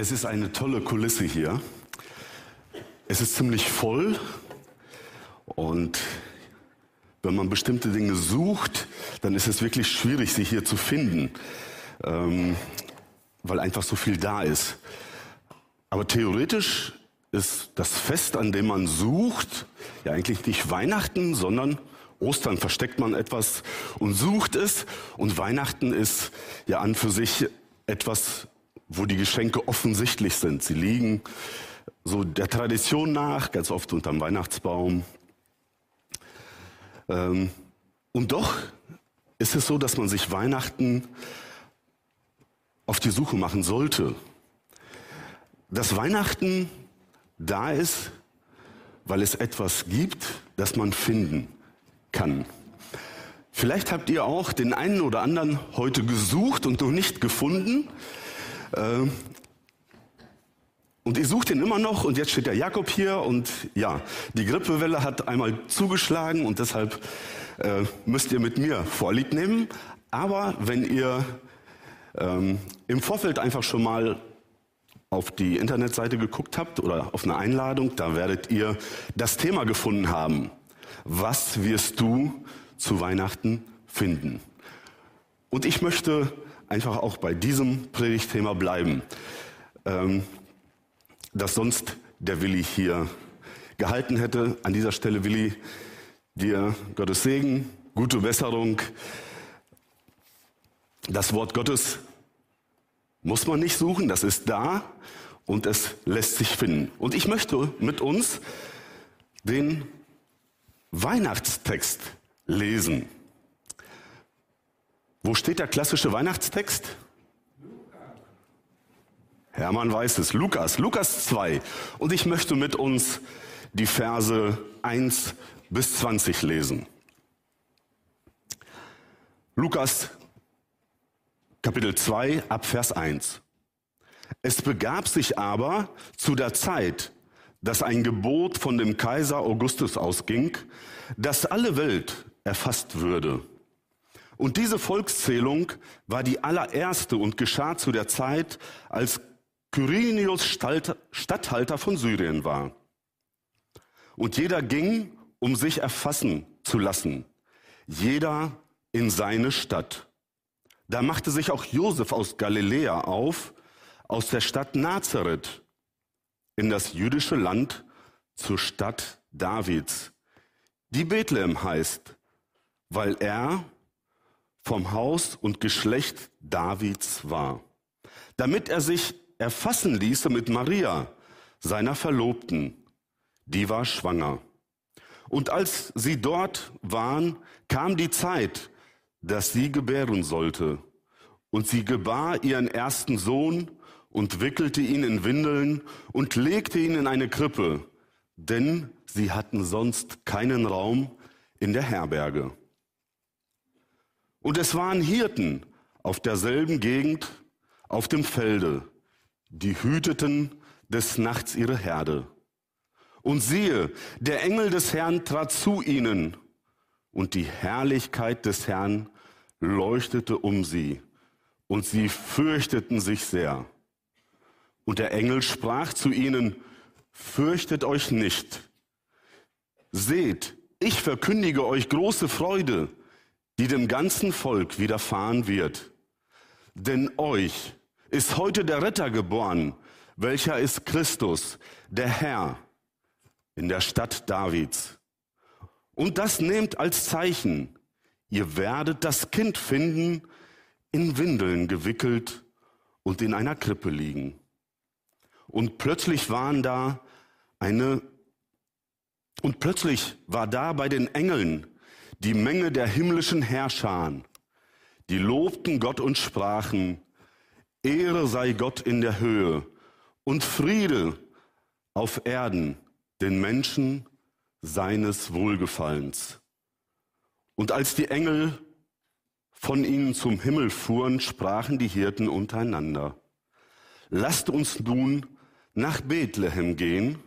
Es ist eine tolle Kulisse hier. Es ist ziemlich voll und wenn man bestimmte Dinge sucht, dann ist es wirklich schwierig, sie hier zu finden, ähm, weil einfach so viel da ist. Aber theoretisch ist das Fest, an dem man sucht, ja eigentlich nicht Weihnachten, sondern Ostern versteckt man etwas und sucht es. Und Weihnachten ist ja an für sich etwas wo die Geschenke offensichtlich sind. Sie liegen so der Tradition nach, ganz oft unterm Weihnachtsbaum. Ähm, und doch ist es so, dass man sich Weihnachten auf die Suche machen sollte. Dass Weihnachten da ist, weil es etwas gibt, das man finden kann. Vielleicht habt ihr auch den einen oder anderen heute gesucht und noch nicht gefunden. Ähm, und ich suche den immer noch und jetzt steht der Jakob hier und ja, die Grippewelle hat einmal zugeschlagen und deshalb äh, müsst ihr mit mir Vorlieb nehmen. Aber wenn ihr ähm, im Vorfeld einfach schon mal auf die Internetseite geguckt habt oder auf eine Einladung, da werdet ihr das Thema gefunden haben. Was wirst du zu Weihnachten finden? Und ich möchte einfach auch bei diesem Predigtthema bleiben, ähm, das sonst der Willi hier gehalten hätte. An dieser Stelle, Willi, dir Gottes Segen, gute Besserung. Das Wort Gottes muss man nicht suchen, das ist da und es lässt sich finden. Und ich möchte mit uns den Weihnachtstext lesen. Wo steht der klassische Weihnachtstext? Hermann weiß es. Lukas, Lukas 2. Und ich möchte mit uns die Verse 1 bis 20 lesen. Lukas Kapitel 2 ab Vers 1. Es begab sich aber zu der Zeit, dass ein Gebot von dem Kaiser Augustus ausging, dass alle Welt erfasst würde. Und diese Volkszählung war die allererste und geschah zu der Zeit, als Kyrenius Statthalter von Syrien war. Und jeder ging, um sich erfassen zu lassen, jeder in seine Stadt. Da machte sich auch Josef aus Galiläa auf, aus der Stadt Nazareth, in das jüdische Land zur Stadt Davids, die Bethlehem heißt, weil er vom Haus und Geschlecht Davids war, damit er sich erfassen ließe mit Maria, seiner Verlobten. Die war schwanger. Und als sie dort waren, kam die Zeit, dass sie gebären sollte. Und sie gebar ihren ersten Sohn und wickelte ihn in Windeln und legte ihn in eine Krippe, denn sie hatten sonst keinen Raum in der Herberge. Und es waren Hirten auf derselben Gegend auf dem Felde, die hüteten des Nachts ihre Herde. Und siehe, der Engel des Herrn trat zu ihnen, und die Herrlichkeit des Herrn leuchtete um sie, und sie fürchteten sich sehr. Und der Engel sprach zu ihnen, fürchtet euch nicht. Seht, ich verkündige euch große Freude, die dem ganzen Volk widerfahren wird. Denn euch ist heute der Retter geboren, welcher ist Christus, der Herr, in der Stadt Davids. Und das nehmt als Zeichen, ihr werdet das Kind finden, in Windeln gewickelt und in einer Krippe liegen. Und plötzlich waren da eine, und plötzlich war da bei den Engeln die Menge der himmlischen Herrscher, die lobten Gott und sprachen, Ehre sei Gott in der Höhe und Friede auf Erden den Menschen seines Wohlgefallens. Und als die Engel von ihnen zum Himmel fuhren, sprachen die Hirten untereinander, lasst uns nun nach Bethlehem gehen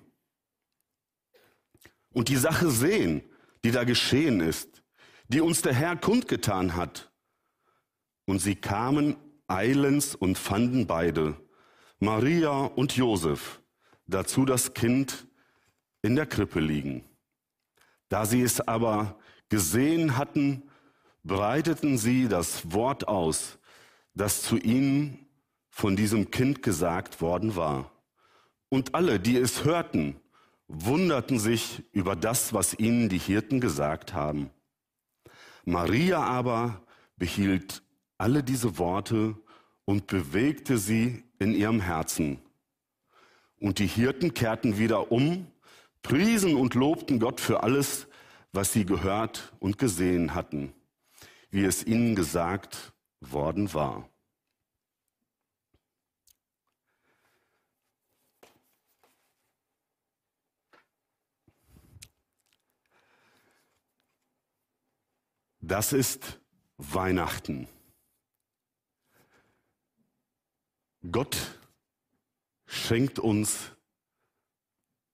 und die Sache sehen, die da geschehen ist, die uns der Herr kundgetan hat. Und sie kamen eilends und fanden beide, Maria und Josef, dazu das Kind in der Krippe liegen. Da sie es aber gesehen hatten, breiteten sie das Wort aus, das zu ihnen von diesem Kind gesagt worden war. Und alle, die es hörten, wunderten sich über das, was ihnen die Hirten gesagt haben. Maria aber behielt alle diese Worte und bewegte sie in ihrem Herzen. Und die Hirten kehrten wieder um, priesen und lobten Gott für alles, was sie gehört und gesehen hatten, wie es ihnen gesagt worden war. Das ist Weihnachten. Gott schenkt uns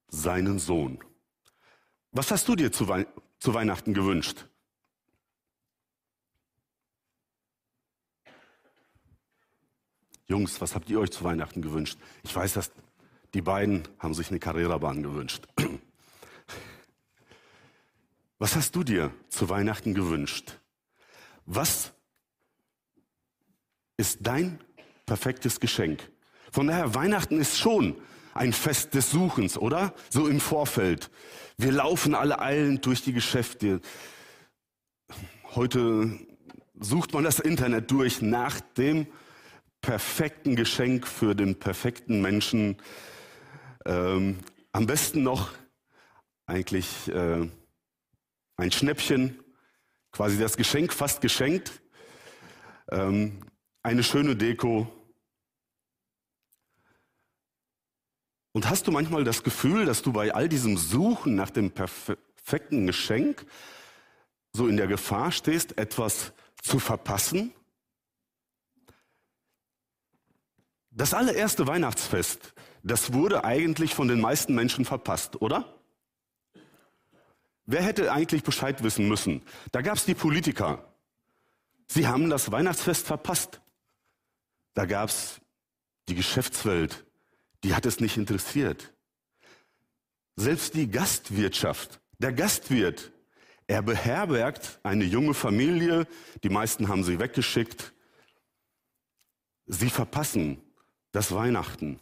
seinen Sohn. Was hast du dir zu, Wei zu Weihnachten gewünscht? Jungs, was habt ihr euch zu Weihnachten gewünscht? Ich weiß, dass die beiden haben sich eine Karrierebahn gewünscht. Was hast du dir zu Weihnachten gewünscht? Was ist dein perfektes Geschenk? Von daher, Weihnachten ist schon ein Fest des Suchens, oder? So im Vorfeld. Wir laufen alle eilend durch die Geschäfte. Heute sucht man das Internet durch nach dem perfekten Geschenk für den perfekten Menschen. Ähm, am besten noch eigentlich äh, ein Schnäppchen, quasi das Geschenk fast geschenkt, ähm, eine schöne Deko. Und hast du manchmal das Gefühl, dass du bei all diesem Suchen nach dem perfekten Geschenk so in der Gefahr stehst, etwas zu verpassen? Das allererste Weihnachtsfest, das wurde eigentlich von den meisten Menschen verpasst, oder? Wer hätte eigentlich Bescheid wissen müssen? Da gab es die Politiker. Sie haben das Weihnachtsfest verpasst. Da gab es die Geschäftswelt. Die hat es nicht interessiert. Selbst die Gastwirtschaft, der Gastwirt, er beherbergt eine junge Familie, die meisten haben sie weggeschickt. Sie verpassen das Weihnachten.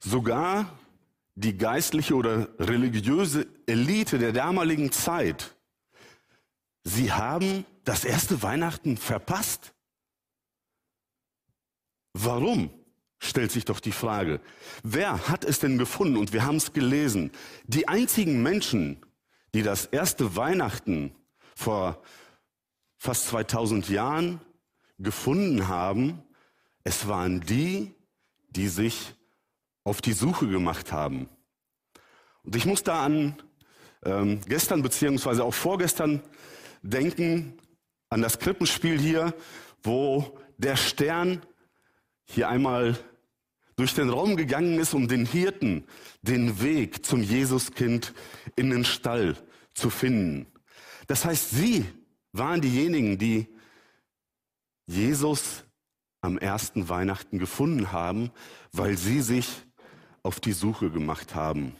Sogar die geistliche oder religiöse Elite der damaligen Zeit, sie haben das erste Weihnachten verpasst. Warum? stellt sich doch die Frage. Wer hat es denn gefunden? Und wir haben es gelesen. Die einzigen Menschen, die das erste Weihnachten vor fast 2000 Jahren gefunden haben, es waren die, die sich auf die Suche gemacht haben. Und ich muss da an ähm, gestern beziehungsweise auch vorgestern denken, an das Krippenspiel hier, wo der Stern hier einmal durch den Raum gegangen ist, um den Hirten den Weg zum Jesuskind in den Stall zu finden. Das heißt, sie waren diejenigen, die Jesus am ersten Weihnachten gefunden haben, weil sie sich auf die Suche gemacht haben.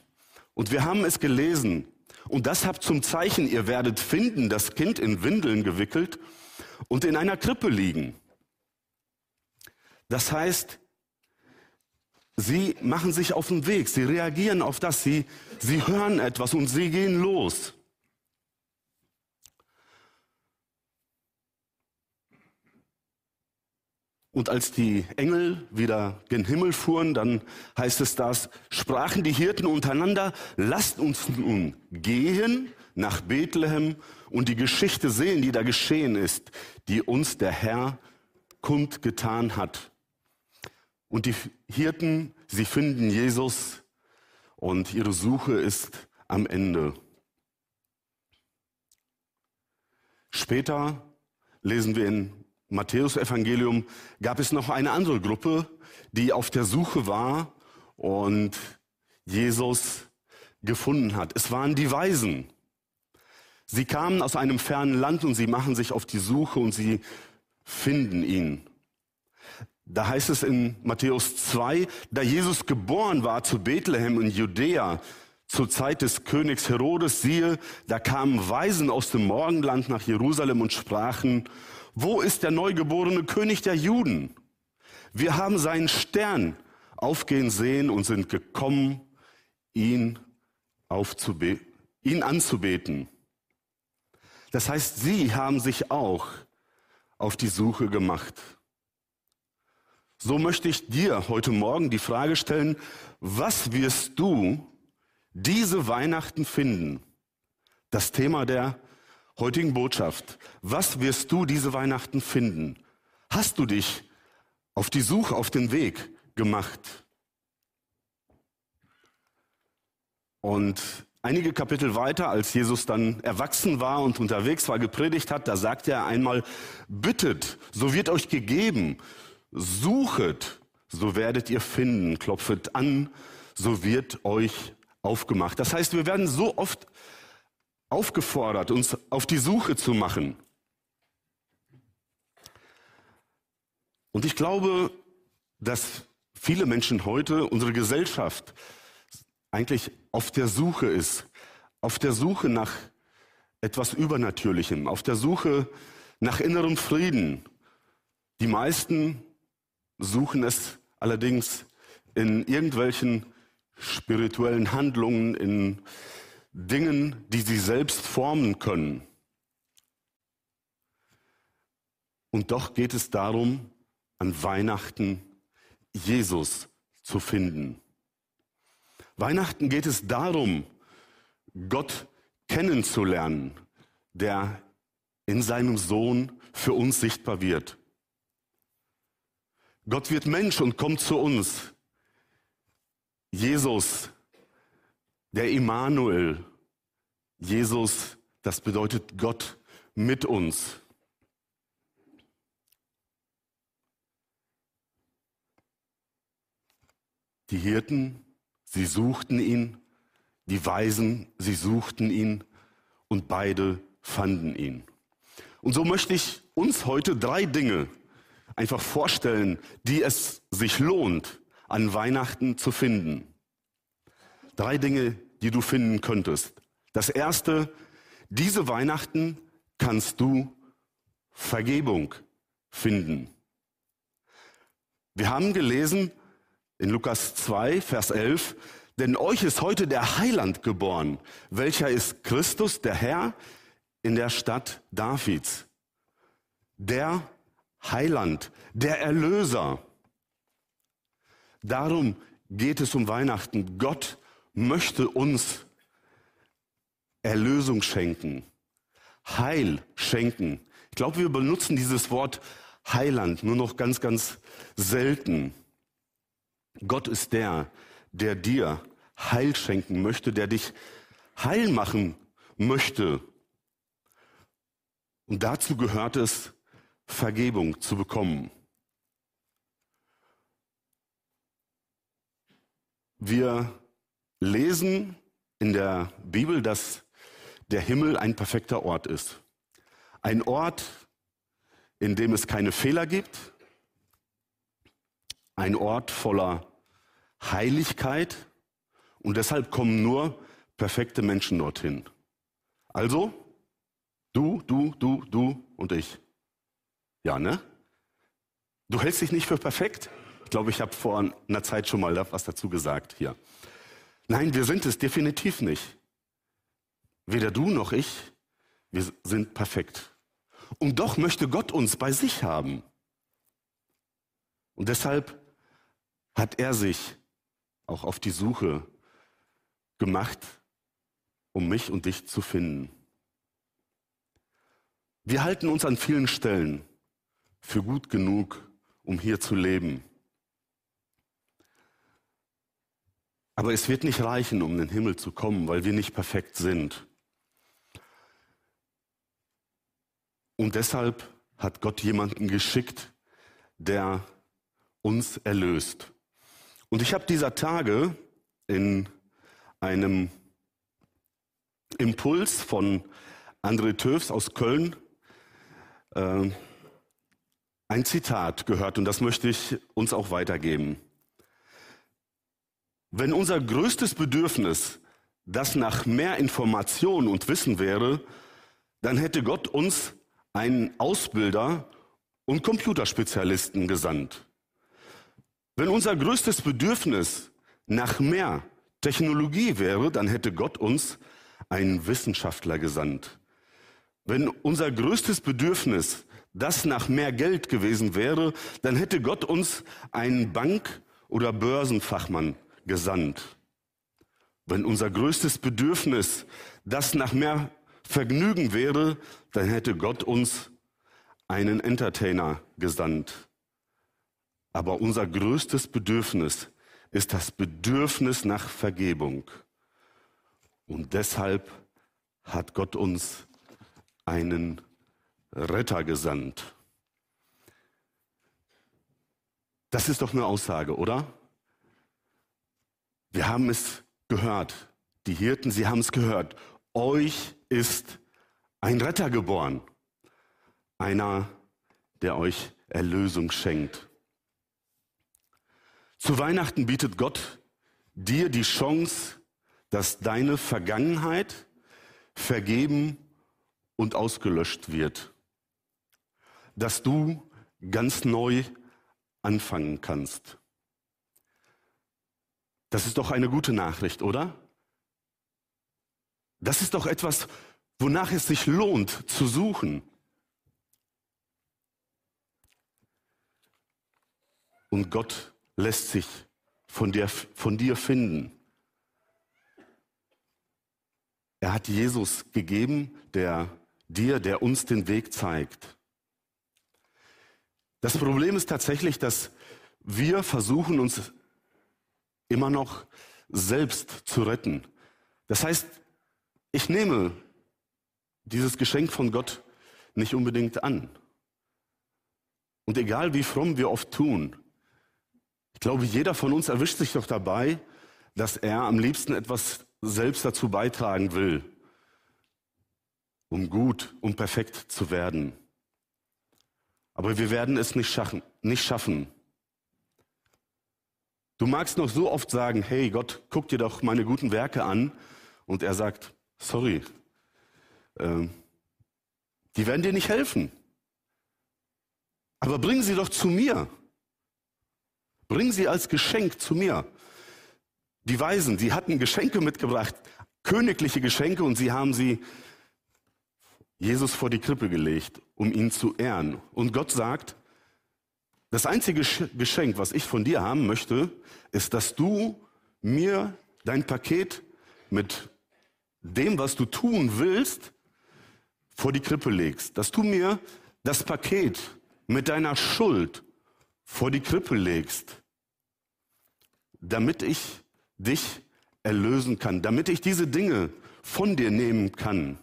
Und wir haben es gelesen. Und das habt zum Zeichen, ihr werdet finden, das Kind in Windeln gewickelt und in einer Krippe liegen. Das heißt, sie machen sich auf den Weg, sie reagieren auf das, sie, sie hören etwas und sie gehen los. Und als die Engel wieder gen Himmel fuhren, dann heißt es das, sprachen die Hirten untereinander, lasst uns nun gehen nach Bethlehem und die Geschichte sehen, die da geschehen ist, die uns der Herr kundgetan hat. Und die Hirten, sie finden Jesus und ihre Suche ist am Ende. Später lesen wir in Matthäus-Evangelium gab es noch eine andere Gruppe, die auf der Suche war und Jesus gefunden hat. Es waren die Weisen. Sie kamen aus einem fernen Land und sie machen sich auf die Suche und sie finden ihn. Da heißt es in Matthäus 2, da Jesus geboren war zu Bethlehem in Judäa, zur Zeit des Königs Herodes, siehe, da kamen Weisen aus dem Morgenland nach Jerusalem und sprachen, wo ist der neugeborene König der Juden? Wir haben seinen Stern aufgehen sehen und sind gekommen, ihn, ihn anzubeten. Das heißt, sie haben sich auch auf die Suche gemacht. So möchte ich dir heute Morgen die Frage stellen, was wirst du diese Weihnachten finden? Das Thema der heutigen Botschaft. Was wirst du diese Weihnachten finden? Hast du dich auf die Suche, auf den Weg gemacht? Und einige Kapitel weiter, als Jesus dann erwachsen war und unterwegs war, gepredigt hat, da sagt er einmal, bittet, so wird euch gegeben, Suchet, so werdet ihr finden. Klopfet an, so wird euch aufgemacht. Das heißt, wir werden so oft aufgefordert, uns auf die Suche zu machen. Und ich glaube, dass viele Menschen heute, unsere Gesellschaft, eigentlich auf der Suche ist, auf der Suche nach etwas Übernatürlichem, auf der Suche nach innerem Frieden. Die meisten suchen es allerdings in irgendwelchen spirituellen Handlungen, in Dingen, die sie selbst formen können. Und doch geht es darum, an Weihnachten Jesus zu finden. Weihnachten geht es darum, Gott kennenzulernen, der in seinem Sohn für uns sichtbar wird. Gott wird Mensch und kommt zu uns. Jesus, der Immanuel. Jesus, das bedeutet Gott mit uns. Die Hirten, sie suchten ihn, die Weisen, sie suchten ihn und beide fanden ihn. Und so möchte ich uns heute drei Dinge einfach vorstellen, die es sich lohnt, an Weihnachten zu finden. Drei Dinge, die du finden könntest. Das erste, diese Weihnachten kannst du Vergebung finden. Wir haben gelesen in Lukas 2, Vers 11, denn euch ist heute der Heiland geboren, welcher ist Christus, der Herr, in der Stadt Davids. Der Heiland, der Erlöser. Darum geht es um Weihnachten. Gott möchte uns Erlösung schenken, Heil schenken. Ich glaube, wir benutzen dieses Wort Heiland nur noch ganz, ganz selten. Gott ist der, der dir Heil schenken möchte, der dich heil machen möchte. Und dazu gehört es, Vergebung zu bekommen. Wir lesen in der Bibel, dass der Himmel ein perfekter Ort ist. Ein Ort, in dem es keine Fehler gibt. Ein Ort voller Heiligkeit. Und deshalb kommen nur perfekte Menschen dorthin. Also, du, du, du, du und ich. Ja, ne? Du hältst dich nicht für perfekt? Ich glaube, ich habe vor einer Zeit schon mal was dazu gesagt hier. Nein, wir sind es definitiv nicht. Weder du noch ich, wir sind perfekt. Und doch möchte Gott uns bei sich haben. Und deshalb hat er sich auch auf die Suche gemacht, um mich und dich zu finden. Wir halten uns an vielen Stellen für gut genug, um hier zu leben. Aber es wird nicht reichen, um in den Himmel zu kommen, weil wir nicht perfekt sind. Und deshalb hat Gott jemanden geschickt, der uns erlöst. Und ich habe dieser Tage in einem Impuls von André Töfs aus Köln äh, ein Zitat gehört und das möchte ich uns auch weitergeben. Wenn unser größtes Bedürfnis das nach mehr Information und Wissen wäre, dann hätte Gott uns einen Ausbilder und Computerspezialisten gesandt. Wenn unser größtes Bedürfnis nach mehr Technologie wäre, dann hätte Gott uns einen Wissenschaftler gesandt. Wenn unser größtes Bedürfnis das nach mehr Geld gewesen wäre, dann hätte Gott uns einen Bank- oder Börsenfachmann gesandt. Wenn unser größtes Bedürfnis das nach mehr Vergnügen wäre, dann hätte Gott uns einen Entertainer gesandt. Aber unser größtes Bedürfnis ist das Bedürfnis nach Vergebung. Und deshalb hat Gott uns einen Retter gesandt. Das ist doch eine Aussage, oder? Wir haben es gehört. Die Hirten, sie haben es gehört. Euch ist ein Retter geboren. Einer, der euch Erlösung schenkt. Zu Weihnachten bietet Gott dir die Chance, dass deine Vergangenheit vergeben und ausgelöscht wird. Dass du ganz neu anfangen kannst. Das ist doch eine gute Nachricht, oder? Das ist doch etwas, wonach es sich lohnt zu suchen. Und Gott lässt sich von dir, von dir finden. Er hat Jesus gegeben, der dir, der uns den Weg zeigt. Das Problem ist tatsächlich, dass wir versuchen, uns immer noch selbst zu retten. Das heißt, ich nehme dieses Geschenk von Gott nicht unbedingt an. Und egal wie fromm wir oft tun, glaube, jeder von uns erwischt sich doch dabei, dass er am liebsten etwas selbst dazu beitragen will, um gut und perfekt zu werden. Aber wir werden es nicht schaffen. Nicht schaffen. Du magst noch so oft sagen, hey Gott, guck dir doch meine guten Werke an. Und er sagt, sorry, äh, die werden dir nicht helfen. Aber bring sie doch zu mir. Bring sie als Geschenk zu mir. Die Weisen, die hatten Geschenke mitgebracht, königliche Geschenke, und sie haben sie Jesus vor die Krippe gelegt, um ihn zu ehren. Und Gott sagt, das einzige Geschenk, was ich von dir haben möchte, ist, dass du mir dein Paket mit dem, was du tun willst, vor die Krippe legst. Dass du mir das Paket mit deiner Schuld vor die Krippe legst damit ich dich erlösen kann, damit ich diese Dinge von dir nehmen kann.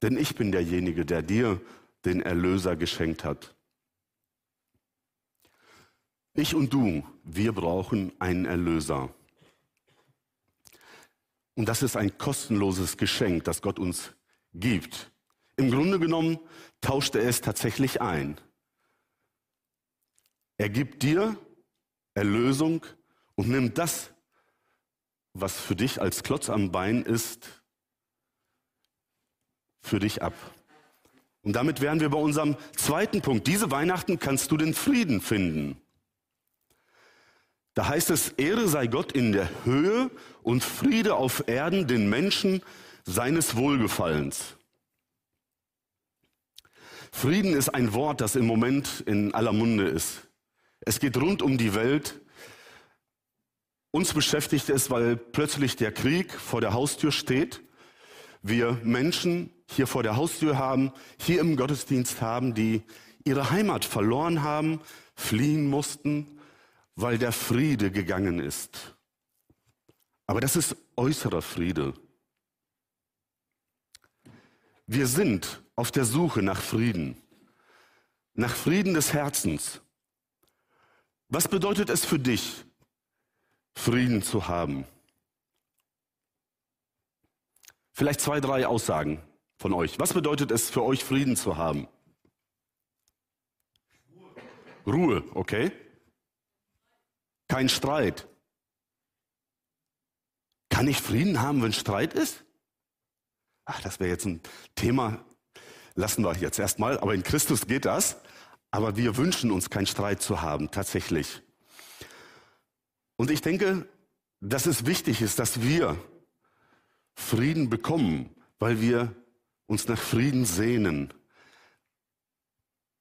Denn ich bin derjenige, der dir den Erlöser geschenkt hat. Ich und du, wir brauchen einen Erlöser. Und das ist ein kostenloses Geschenk, das Gott uns gibt. Im Grunde genommen tauscht er es tatsächlich ein. Er gibt dir Erlösung und nimm das, was für dich als Klotz am Bein ist, für dich ab. Und damit wären wir bei unserem zweiten Punkt. Diese Weihnachten kannst du den Frieden finden. Da heißt es, Ehre sei Gott in der Höhe und Friede auf Erden den Menschen seines Wohlgefallens. Frieden ist ein Wort, das im Moment in aller Munde ist. Es geht rund um die Welt. Uns beschäftigt es, weil plötzlich der Krieg vor der Haustür steht. Wir Menschen hier vor der Haustür haben, hier im Gottesdienst haben, die ihre Heimat verloren haben, fliehen mussten, weil der Friede gegangen ist. Aber das ist äußerer Friede. Wir sind auf der Suche nach Frieden, nach Frieden des Herzens. Was bedeutet es für dich, Frieden zu haben? Vielleicht zwei, drei Aussagen von euch. Was bedeutet es für euch, Frieden zu haben? Ruhe, okay? Kein Streit. Kann ich Frieden haben, wenn Streit ist? Ach, das wäre jetzt ein Thema, lassen wir jetzt erstmal. Aber in Christus geht das. Aber wir wünschen uns keinen Streit zu haben, tatsächlich. Und ich denke, dass es wichtig ist, dass wir Frieden bekommen, weil wir uns nach Frieden sehnen.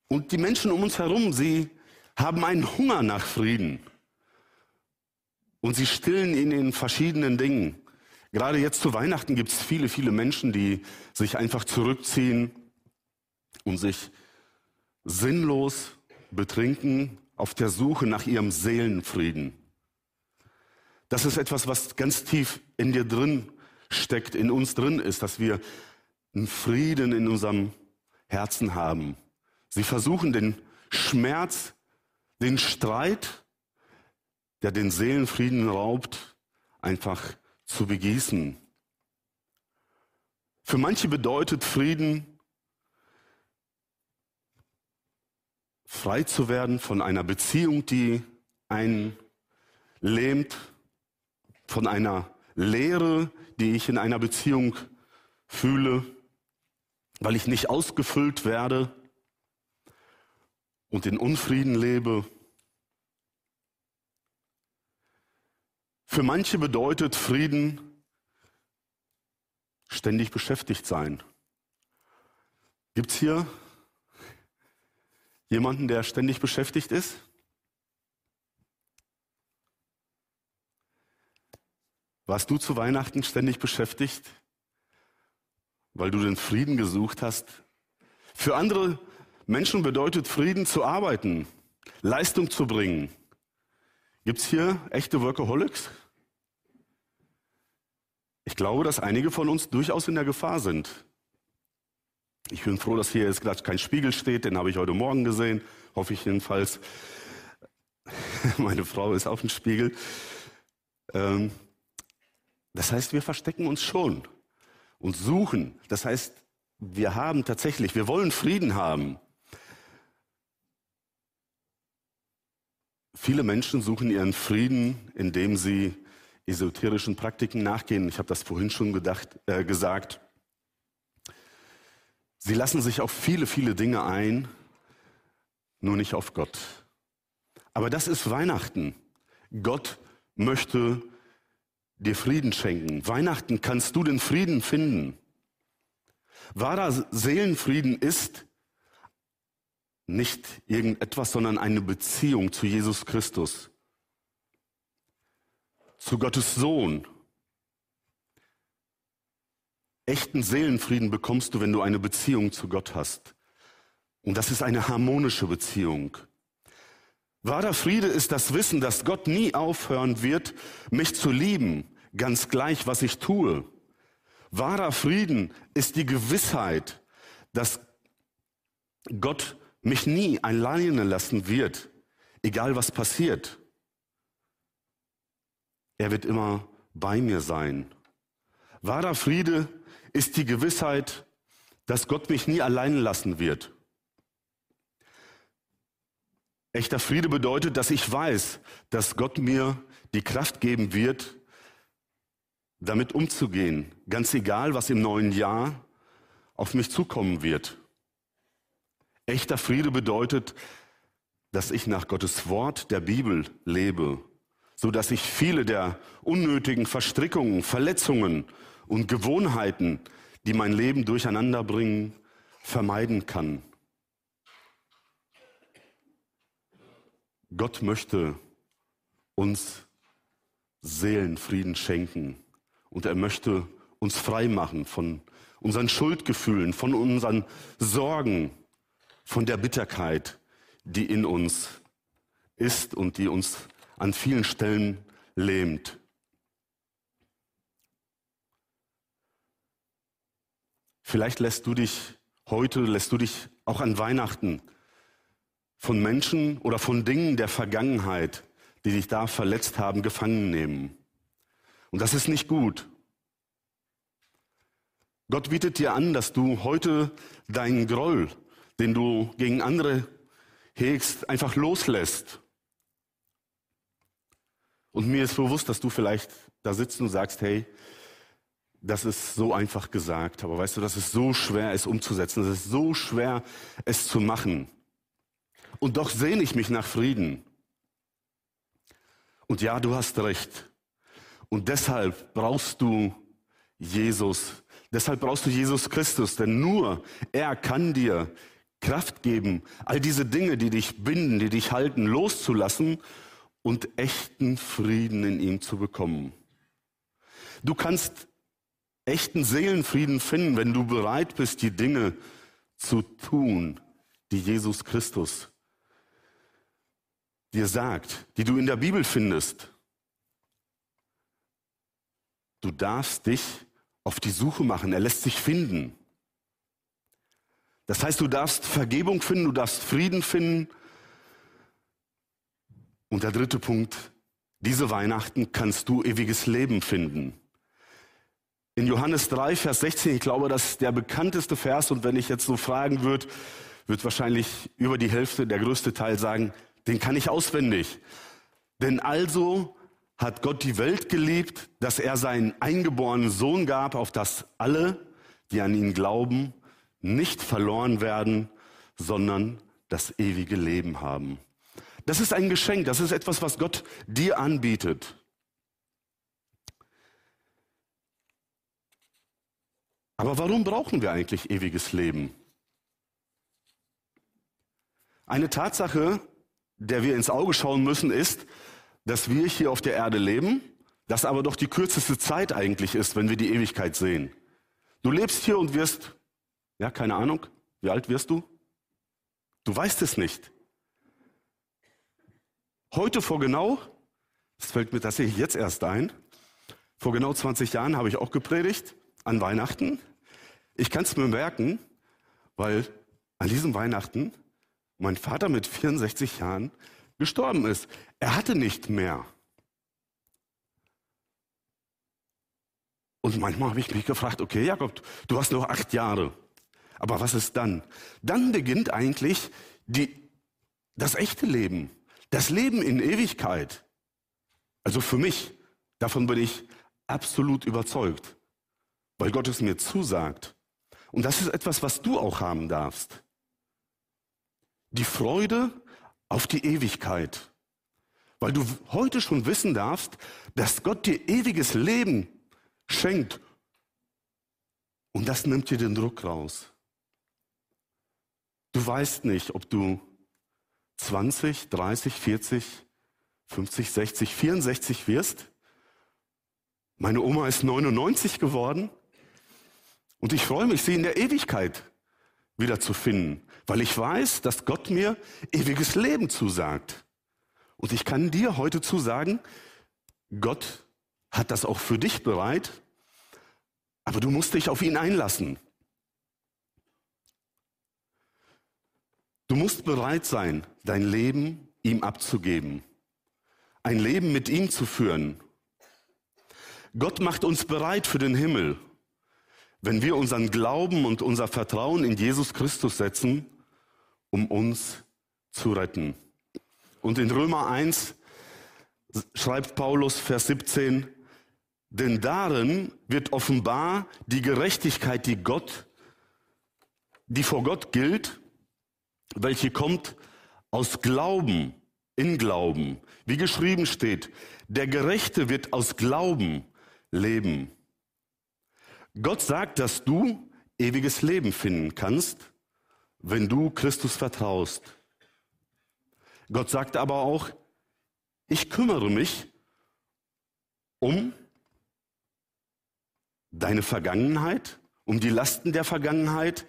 Und die Menschen um uns herum, sie haben einen Hunger nach Frieden. Und sie stillen ihn in verschiedenen Dingen. Gerade jetzt zu Weihnachten gibt es viele, viele Menschen, die sich einfach zurückziehen und sich sinnlos betrinken auf der Suche nach ihrem Seelenfrieden. Das ist etwas, was ganz tief in dir drin steckt, in uns drin ist, dass wir einen Frieden in unserem Herzen haben. Sie versuchen den Schmerz, den Streit, der den Seelenfrieden raubt, einfach zu begießen. Für manche bedeutet Frieden, frei zu werden von einer Beziehung, die einen lähmt, von einer Leere, die ich in einer Beziehung fühle, weil ich nicht ausgefüllt werde und in Unfrieden lebe. Für manche bedeutet Frieden ständig beschäftigt sein. Gibt es hier jemanden, der ständig beschäftigt ist? Warst du zu Weihnachten ständig beschäftigt, weil du den Frieden gesucht hast? Für andere Menschen bedeutet Frieden zu arbeiten, Leistung zu bringen. Gibt es hier echte Workaholics? Ich glaube, dass einige von uns durchaus in der Gefahr sind. Ich bin froh, dass hier jetzt gerade kein Spiegel steht, den habe ich heute Morgen gesehen, hoffe ich jedenfalls. Meine Frau ist auf dem Spiegel. Ähm, das heißt, wir verstecken uns schon und suchen. Das heißt, wir haben tatsächlich, wir wollen Frieden haben. Viele Menschen suchen ihren Frieden, indem sie esoterischen Praktiken nachgehen. Ich habe das vorhin schon gedacht, äh, gesagt. Sie lassen sich auf viele, viele Dinge ein, nur nicht auf Gott. Aber das ist Weihnachten. Gott möchte dir Frieden schenken. Weihnachten kannst du den Frieden finden. Wahrer Seelenfrieden ist nicht irgendetwas, sondern eine Beziehung zu Jesus Christus zu Gottes Sohn. Echten Seelenfrieden bekommst du, wenn du eine Beziehung zu Gott hast. Und das ist eine harmonische Beziehung. Wahrer Friede ist das Wissen, dass Gott nie aufhören wird, mich zu lieben, ganz gleich, was ich tue. Wahrer Frieden ist die Gewissheit, dass Gott mich nie alleine lassen wird, egal was passiert. Er wird immer bei mir sein. Wahrer Friede ist die Gewissheit, dass Gott mich nie allein lassen wird. Echter Friede bedeutet, dass ich weiß, dass Gott mir die Kraft geben wird, damit umzugehen, ganz egal, was im neuen Jahr auf mich zukommen wird. Echter Friede bedeutet, dass ich nach Gottes Wort der Bibel lebe so dass ich viele der unnötigen Verstrickungen, Verletzungen und Gewohnheiten, die mein Leben durcheinander bringen, vermeiden kann. Gott möchte uns Seelenfrieden schenken und er möchte uns frei machen von unseren Schuldgefühlen, von unseren Sorgen, von der Bitterkeit, die in uns ist und die uns an vielen Stellen lähmt. Vielleicht lässt du dich heute, lässt du dich auch an Weihnachten von Menschen oder von Dingen der Vergangenheit, die dich da verletzt haben, gefangen nehmen. Und das ist nicht gut. Gott bietet dir an, dass du heute deinen Groll, den du gegen andere hegst, einfach loslässt. Und mir ist bewusst, dass du vielleicht da sitzt und sagst, hey, das ist so einfach gesagt, aber weißt du, dass es so schwer ist umzusetzen, es ist so schwer es zu machen. Und doch sehne ich mich nach Frieden. Und ja, du hast recht. Und deshalb brauchst du Jesus. Deshalb brauchst du Jesus Christus, denn nur er kann dir Kraft geben, all diese Dinge, die dich binden, die dich halten, loszulassen und echten Frieden in ihm zu bekommen. Du kannst echten Seelenfrieden finden, wenn du bereit bist, die Dinge zu tun, die Jesus Christus dir sagt, die du in der Bibel findest. Du darfst dich auf die Suche machen. Er lässt sich finden. Das heißt, du darfst Vergebung finden, du darfst Frieden finden. Und der dritte Punkt, diese Weihnachten kannst du ewiges Leben finden. In Johannes 3, Vers 16, ich glaube, das ist der bekannteste Vers und wenn ich jetzt so fragen würde, wird wahrscheinlich über die Hälfte, der größte Teil sagen, den kann ich auswendig. Denn also hat Gott die Welt geliebt, dass er seinen eingeborenen Sohn gab, auf das alle, die an ihn glauben, nicht verloren werden, sondern das ewige Leben haben. Das ist ein Geschenk, das ist etwas, was Gott dir anbietet. Aber warum brauchen wir eigentlich ewiges Leben? Eine Tatsache, der wir ins Auge schauen müssen, ist, dass wir hier auf der Erde leben, das aber doch die kürzeste Zeit eigentlich ist, wenn wir die Ewigkeit sehen. Du lebst hier und wirst ja, keine Ahnung. Wie alt wirst du? Du weißt es nicht. Heute vor genau, das fällt mir tatsächlich jetzt erst ein, vor genau 20 Jahren habe ich auch gepredigt an Weihnachten. Ich kann es mir merken, weil an diesem Weihnachten mein Vater mit 64 Jahren gestorben ist. Er hatte nicht mehr. Und manchmal habe ich mich gefragt, okay, Jakob, du hast noch acht Jahre. Aber was ist dann? Dann beginnt eigentlich die, das echte Leben, das Leben in Ewigkeit. Also für mich, davon bin ich absolut überzeugt, weil Gott es mir zusagt. Und das ist etwas, was du auch haben darfst. Die Freude auf die Ewigkeit. Weil du heute schon wissen darfst, dass Gott dir ewiges Leben schenkt. Und das nimmt dir den Druck raus. Du weißt nicht, ob du 20, 30, 40, 50, 60, 64 wirst. Meine Oma ist 99 geworden und ich freue mich, sie in der Ewigkeit wieder zu finden, weil ich weiß, dass Gott mir ewiges Leben zusagt. Und ich kann dir heute zusagen, Gott hat das auch für dich bereit, aber du musst dich auf ihn einlassen. Du musst bereit sein, dein Leben ihm abzugeben, ein Leben mit ihm zu führen. Gott macht uns bereit für den Himmel, wenn wir unseren Glauben und unser Vertrauen in Jesus Christus setzen, um uns zu retten. Und in Römer 1 schreibt Paulus Vers 17, denn darin wird offenbar die Gerechtigkeit, die Gott, die vor Gott gilt, welche kommt aus Glauben, in Glauben. Wie geschrieben steht, der Gerechte wird aus Glauben leben. Gott sagt, dass du ewiges Leben finden kannst, wenn du Christus vertraust. Gott sagt aber auch, ich kümmere mich um deine Vergangenheit, um die Lasten der Vergangenheit,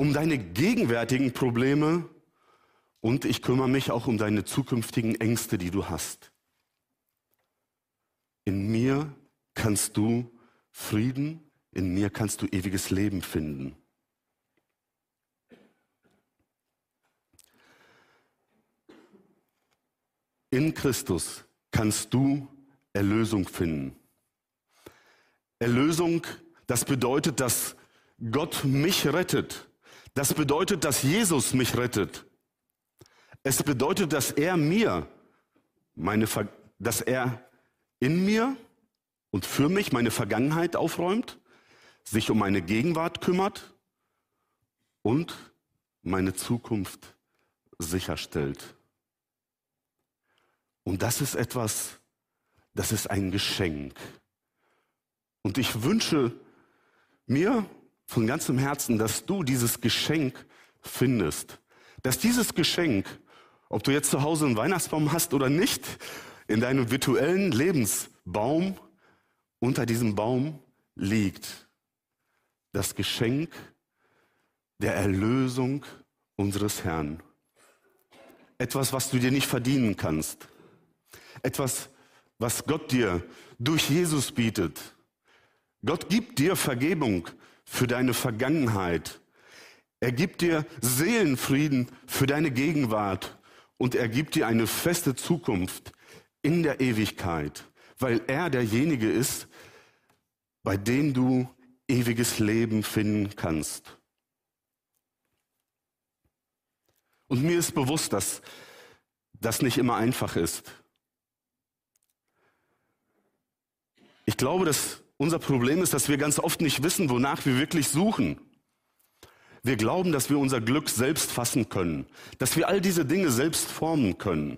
um deine gegenwärtigen Probleme und ich kümmere mich auch um deine zukünftigen Ängste, die du hast. In mir kannst du Frieden, in mir kannst du ewiges Leben finden. In Christus kannst du Erlösung finden. Erlösung, das bedeutet, dass Gott mich rettet das bedeutet, dass Jesus mich rettet. Es bedeutet, dass er mir meine, dass er in mir und für mich meine Vergangenheit aufräumt, sich um meine Gegenwart kümmert und meine Zukunft sicherstellt. Und das ist etwas, das ist ein Geschenk. Und ich wünsche mir von ganzem Herzen, dass du dieses Geschenk findest. Dass dieses Geschenk, ob du jetzt zu Hause einen Weihnachtsbaum hast oder nicht, in deinem virtuellen Lebensbaum, unter diesem Baum liegt. Das Geschenk der Erlösung unseres Herrn. Etwas, was du dir nicht verdienen kannst. Etwas, was Gott dir durch Jesus bietet. Gott gibt dir Vergebung für deine Vergangenheit. Er gibt dir Seelenfrieden für deine Gegenwart und er gibt dir eine feste Zukunft in der Ewigkeit, weil er derjenige ist, bei dem du ewiges Leben finden kannst. Und mir ist bewusst, dass das nicht immer einfach ist. Ich glaube, dass unser Problem ist, dass wir ganz oft nicht wissen, wonach wir wirklich suchen. Wir glauben, dass wir unser Glück selbst fassen können, dass wir all diese Dinge selbst formen können.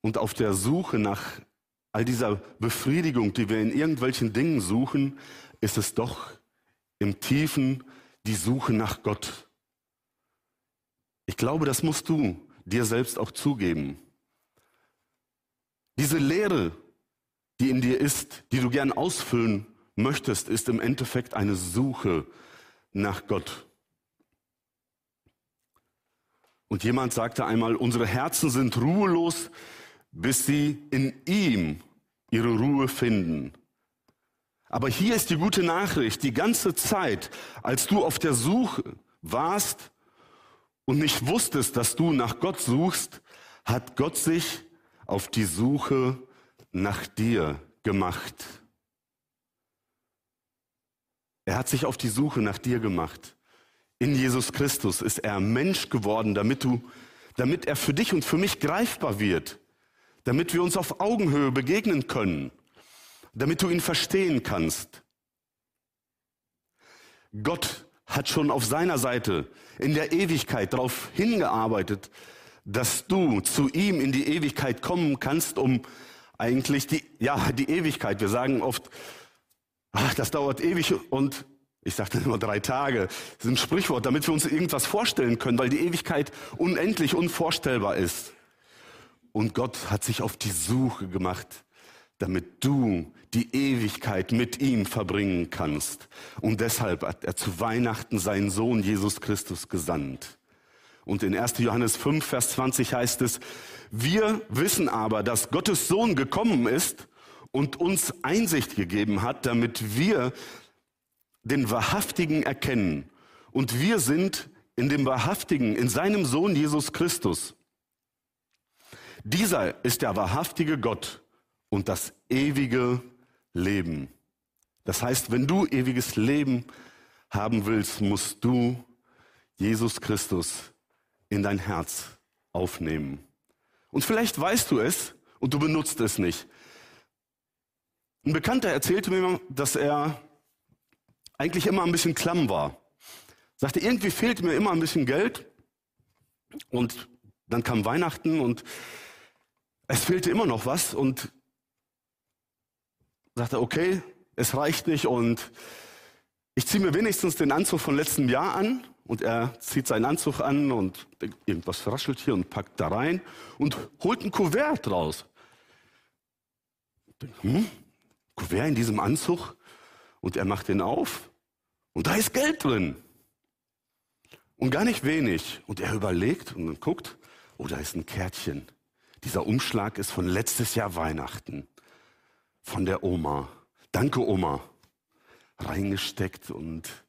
Und auf der Suche nach all dieser Befriedigung, die wir in irgendwelchen Dingen suchen, ist es doch im Tiefen die Suche nach Gott. Ich glaube, das musst du dir selbst auch zugeben. Diese Lehre, die in dir ist, die du gern ausfüllen möchtest, ist im Endeffekt eine Suche nach Gott. Und jemand sagte einmal, unsere Herzen sind ruhelos, bis sie in ihm ihre Ruhe finden. Aber hier ist die gute Nachricht, die ganze Zeit, als du auf der Suche warst und nicht wusstest, dass du nach Gott suchst, hat Gott sich auf die Suche nach dir gemacht. Er hat sich auf die Suche nach dir gemacht. In Jesus Christus ist er Mensch geworden, damit du, damit er für dich und für mich greifbar wird, damit wir uns auf Augenhöhe begegnen können damit du ihn verstehen kannst. Gott hat schon auf seiner Seite in der Ewigkeit darauf hingearbeitet, dass du zu ihm in die Ewigkeit kommen kannst, um eigentlich die, ja, die Ewigkeit. Wir sagen oft, ach, das dauert ewig und ich sage dann immer drei Tage. Das ist ein Sprichwort, damit wir uns irgendwas vorstellen können, weil die Ewigkeit unendlich unvorstellbar ist. Und Gott hat sich auf die Suche gemacht damit du die Ewigkeit mit ihm verbringen kannst. Und deshalb hat er zu Weihnachten seinen Sohn Jesus Christus gesandt. Und in 1. Johannes 5, Vers 20 heißt es, wir wissen aber, dass Gottes Sohn gekommen ist und uns Einsicht gegeben hat, damit wir den Wahrhaftigen erkennen. Und wir sind in dem Wahrhaftigen, in seinem Sohn Jesus Christus. Dieser ist der wahrhaftige Gott und das ewige Leben. Das heißt, wenn du ewiges Leben haben willst, musst du Jesus Christus in dein Herz aufnehmen. Und vielleicht weißt du es und du benutzt es nicht. Ein Bekannter erzählte mir, dass er eigentlich immer ein bisschen klamm war. Sagte, irgendwie fehlt mir immer ein bisschen Geld. Und dann kam Weihnachten und es fehlte immer noch was. Und sagt er, okay, es reicht nicht und ich ziehe mir wenigstens den Anzug von letztem Jahr an und er zieht seinen Anzug an und irgendwas raschelt hier und packt da rein und holt ein Kuvert raus. Hm? Kuvert in diesem Anzug und er macht den auf und da ist Geld drin. Und gar nicht wenig. Und er überlegt und guckt, oh, da ist ein Kärtchen. Dieser Umschlag ist von letztes Jahr Weihnachten von der Oma. Danke, Oma. Reingesteckt und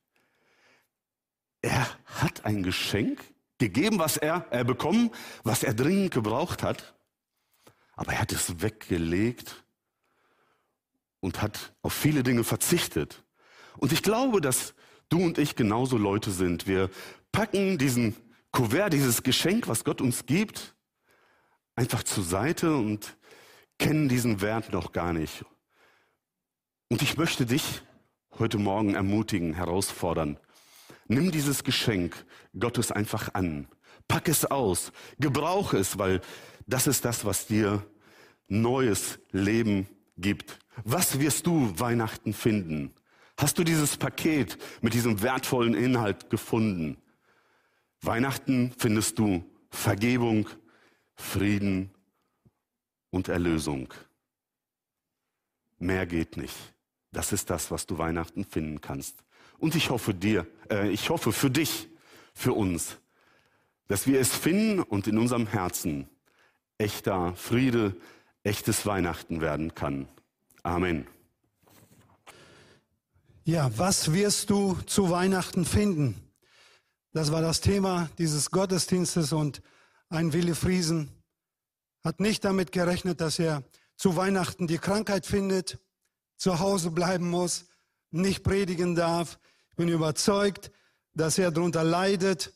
er hat ein Geschenk gegeben, was er, er bekommen, was er dringend gebraucht hat. Aber er hat es weggelegt und hat auf viele Dinge verzichtet. Und ich glaube, dass du und ich genauso Leute sind. Wir packen diesen Kuvert, dieses Geschenk, was Gott uns gibt, einfach zur Seite und kennen diesen Wert noch gar nicht. Und ich möchte dich heute Morgen ermutigen, herausfordern. Nimm dieses Geschenk Gottes einfach an. Pack es aus. Gebrauch es, weil das ist das, was dir neues Leben gibt. Was wirst du Weihnachten finden? Hast du dieses Paket mit diesem wertvollen Inhalt gefunden? Weihnachten findest du Vergebung, Frieden und Erlösung. Mehr geht nicht. Das ist das, was du Weihnachten finden kannst. Und ich hoffe dir, äh, ich hoffe für dich, für uns, dass wir es finden und in unserem Herzen echter Friede, echtes Weihnachten werden kann. Amen. Ja, was wirst du zu Weihnachten finden? Das war das Thema dieses Gottesdienstes und ein Wille Friesen hat nicht damit gerechnet, dass er zu Weihnachten die Krankheit findet, zu Hause bleiben muss, nicht predigen darf. Ich bin überzeugt, dass er darunter leidet,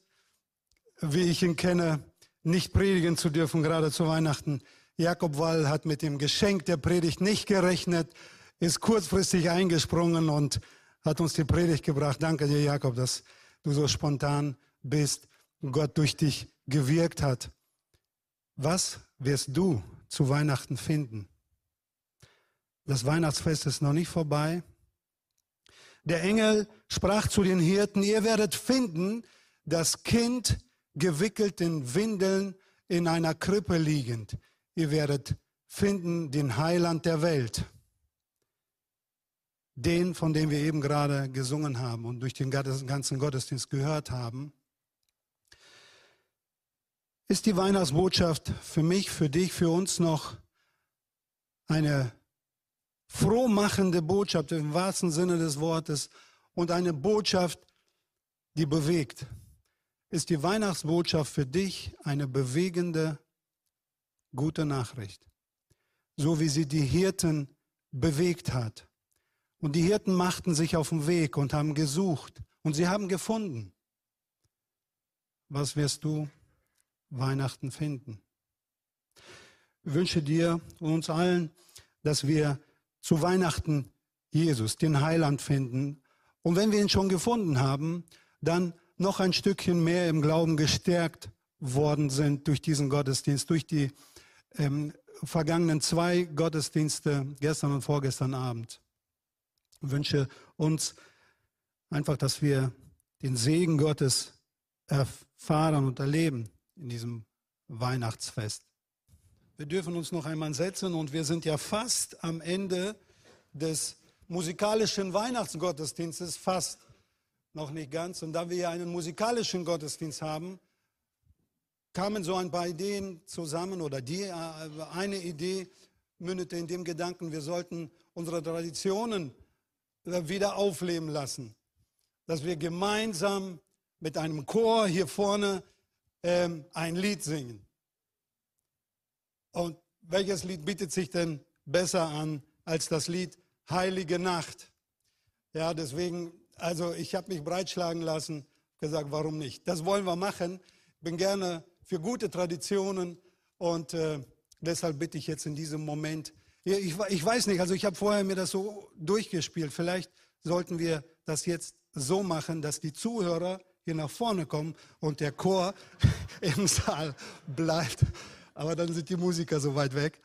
wie ich ihn kenne, nicht predigen zu dürfen, gerade zu Weihnachten. Jakob Wall hat mit dem Geschenk der Predigt nicht gerechnet, ist kurzfristig eingesprungen und hat uns die Predigt gebracht. Danke dir, Jakob, dass du so spontan bist, Gott durch dich gewirkt hat. Was wirst du zu Weihnachten finden? Das Weihnachtsfest ist noch nicht vorbei. Der Engel sprach zu den Hirten, ihr werdet finden, das Kind gewickelt in Windeln in einer Krippe liegend. Ihr werdet finden den Heiland der Welt. Den, von dem wir eben gerade gesungen haben und durch den ganzen Gottesdienst gehört haben. Ist die Weihnachtsbotschaft für mich, für dich, für uns noch eine frohmachende Botschaft im wahrsten Sinne des Wortes und eine Botschaft, die bewegt. Ist die Weihnachtsbotschaft für dich eine bewegende, gute Nachricht, so wie sie die Hirten bewegt hat. Und die Hirten machten sich auf den Weg und haben gesucht und sie haben gefunden. Was wirst du Weihnachten finden? Ich wünsche dir und uns allen, dass wir zu Weihnachten Jesus, den Heiland finden. Und wenn wir ihn schon gefunden haben, dann noch ein Stückchen mehr im Glauben gestärkt worden sind durch diesen Gottesdienst, durch die ähm, vergangenen zwei Gottesdienste, gestern und vorgestern Abend. Ich wünsche uns einfach, dass wir den Segen Gottes erfahren und erleben in diesem Weihnachtsfest. Wir dürfen uns noch einmal setzen und wir sind ja fast am Ende des musikalischen Weihnachtsgottesdienstes, fast noch nicht ganz. Und da wir ja einen musikalischen Gottesdienst haben, kamen so ein paar Ideen zusammen oder die, äh, eine Idee mündete in dem Gedanken, wir sollten unsere Traditionen äh, wieder aufleben lassen. Dass wir gemeinsam mit einem Chor hier vorne ähm, ein Lied singen. Und welches Lied bietet sich denn besser an als das Lied Heilige Nacht? Ja, deswegen, also ich habe mich breitschlagen lassen, gesagt, warum nicht? Das wollen wir machen. Bin gerne für gute Traditionen und äh, deshalb bitte ich jetzt in diesem Moment, ich, ich weiß nicht, also ich habe vorher mir das so durchgespielt. Vielleicht sollten wir das jetzt so machen, dass die Zuhörer hier nach vorne kommen und der Chor im Saal bleibt aber dann sind die Musiker so weit weg.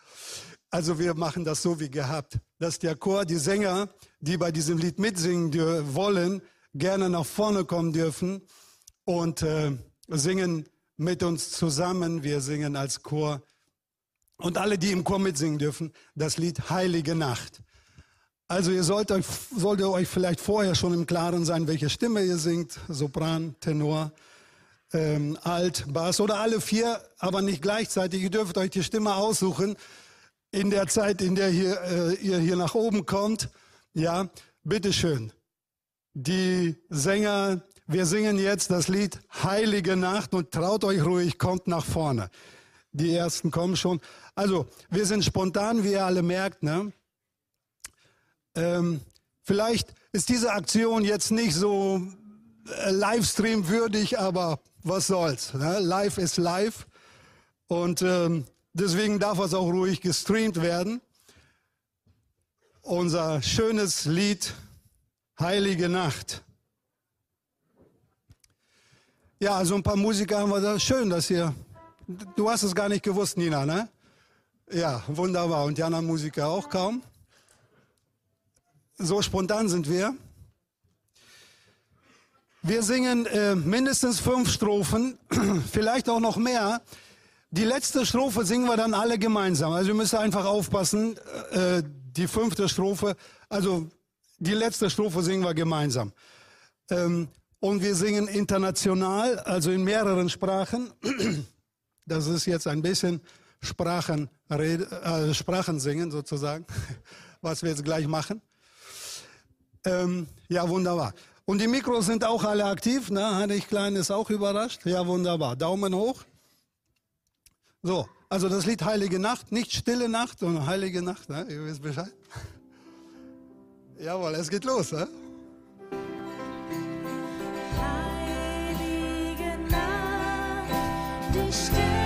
Also wir machen das so wie gehabt, dass der Chor, die Sänger, die bei diesem Lied mitsingen wollen, gerne nach vorne kommen dürfen und äh, singen mit uns zusammen. Wir singen als Chor und alle, die im Chor mitsingen dürfen, das Lied Heilige Nacht. Also ihr sollt euch, solltet euch vielleicht vorher schon im Klaren sein, welche Stimme ihr singt, Sopran, Tenor ähm, Alt, Bass oder alle vier, aber nicht gleichzeitig. Ihr dürft euch die Stimme aussuchen in der Zeit, in der hier, äh, ihr hier nach oben kommt. Ja, bitteschön. Die Sänger, wir singen jetzt das Lied Heilige Nacht und traut euch ruhig, kommt nach vorne. Die ersten kommen schon. Also, wir sind spontan, wie ihr alle merkt. Ne? Ähm, vielleicht ist diese Aktion jetzt nicht so Livestream würdig, aber was soll's. Ne? Live ist live. Und ähm, deswegen darf es auch ruhig gestreamt werden. Unser schönes Lied Heilige Nacht. Ja, also ein paar Musiker haben wir da. Schön, dass ihr. Du hast es gar nicht gewusst, Nina, ne? Ja, wunderbar. Und die anderen Musiker auch kaum. So spontan sind wir. Wir singen äh, mindestens fünf Strophen, vielleicht auch noch mehr. Die letzte Strophe singen wir dann alle gemeinsam. Also ihr müsst einfach aufpassen. Äh, die fünfte Strophe, also die letzte Strophe singen wir gemeinsam. Ähm, und wir singen international, also in mehreren Sprachen. Das ist jetzt ein bisschen Sprachen, äh, Sprachen singen sozusagen, was wir jetzt gleich machen. Ähm, ja, wunderbar. Und die Mikros sind auch alle aktiv. Ne? Heinrich Klein ist auch überrascht. Ja, wunderbar. Daumen hoch. So, also das Lied Heilige Nacht, nicht Stille Nacht, sondern Heilige Nacht. Ne? Ihr wisst Bescheid. Jawohl, es geht los. Ne? Heilige Nacht, die Sterne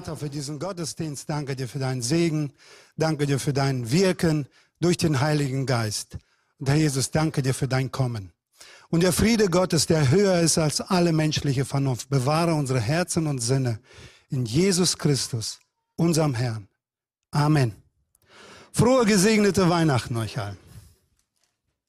Vater, für diesen Gottesdienst. Danke dir für deinen Segen. Danke dir für dein Wirken durch den Heiligen Geist. Und Herr Jesus, danke dir für dein Kommen. Und der Friede Gottes, der höher ist als alle menschliche Vernunft, bewahre unsere Herzen und Sinne in Jesus Christus, unserem Herrn. Amen. Frohe gesegnete Weihnachten euch allen.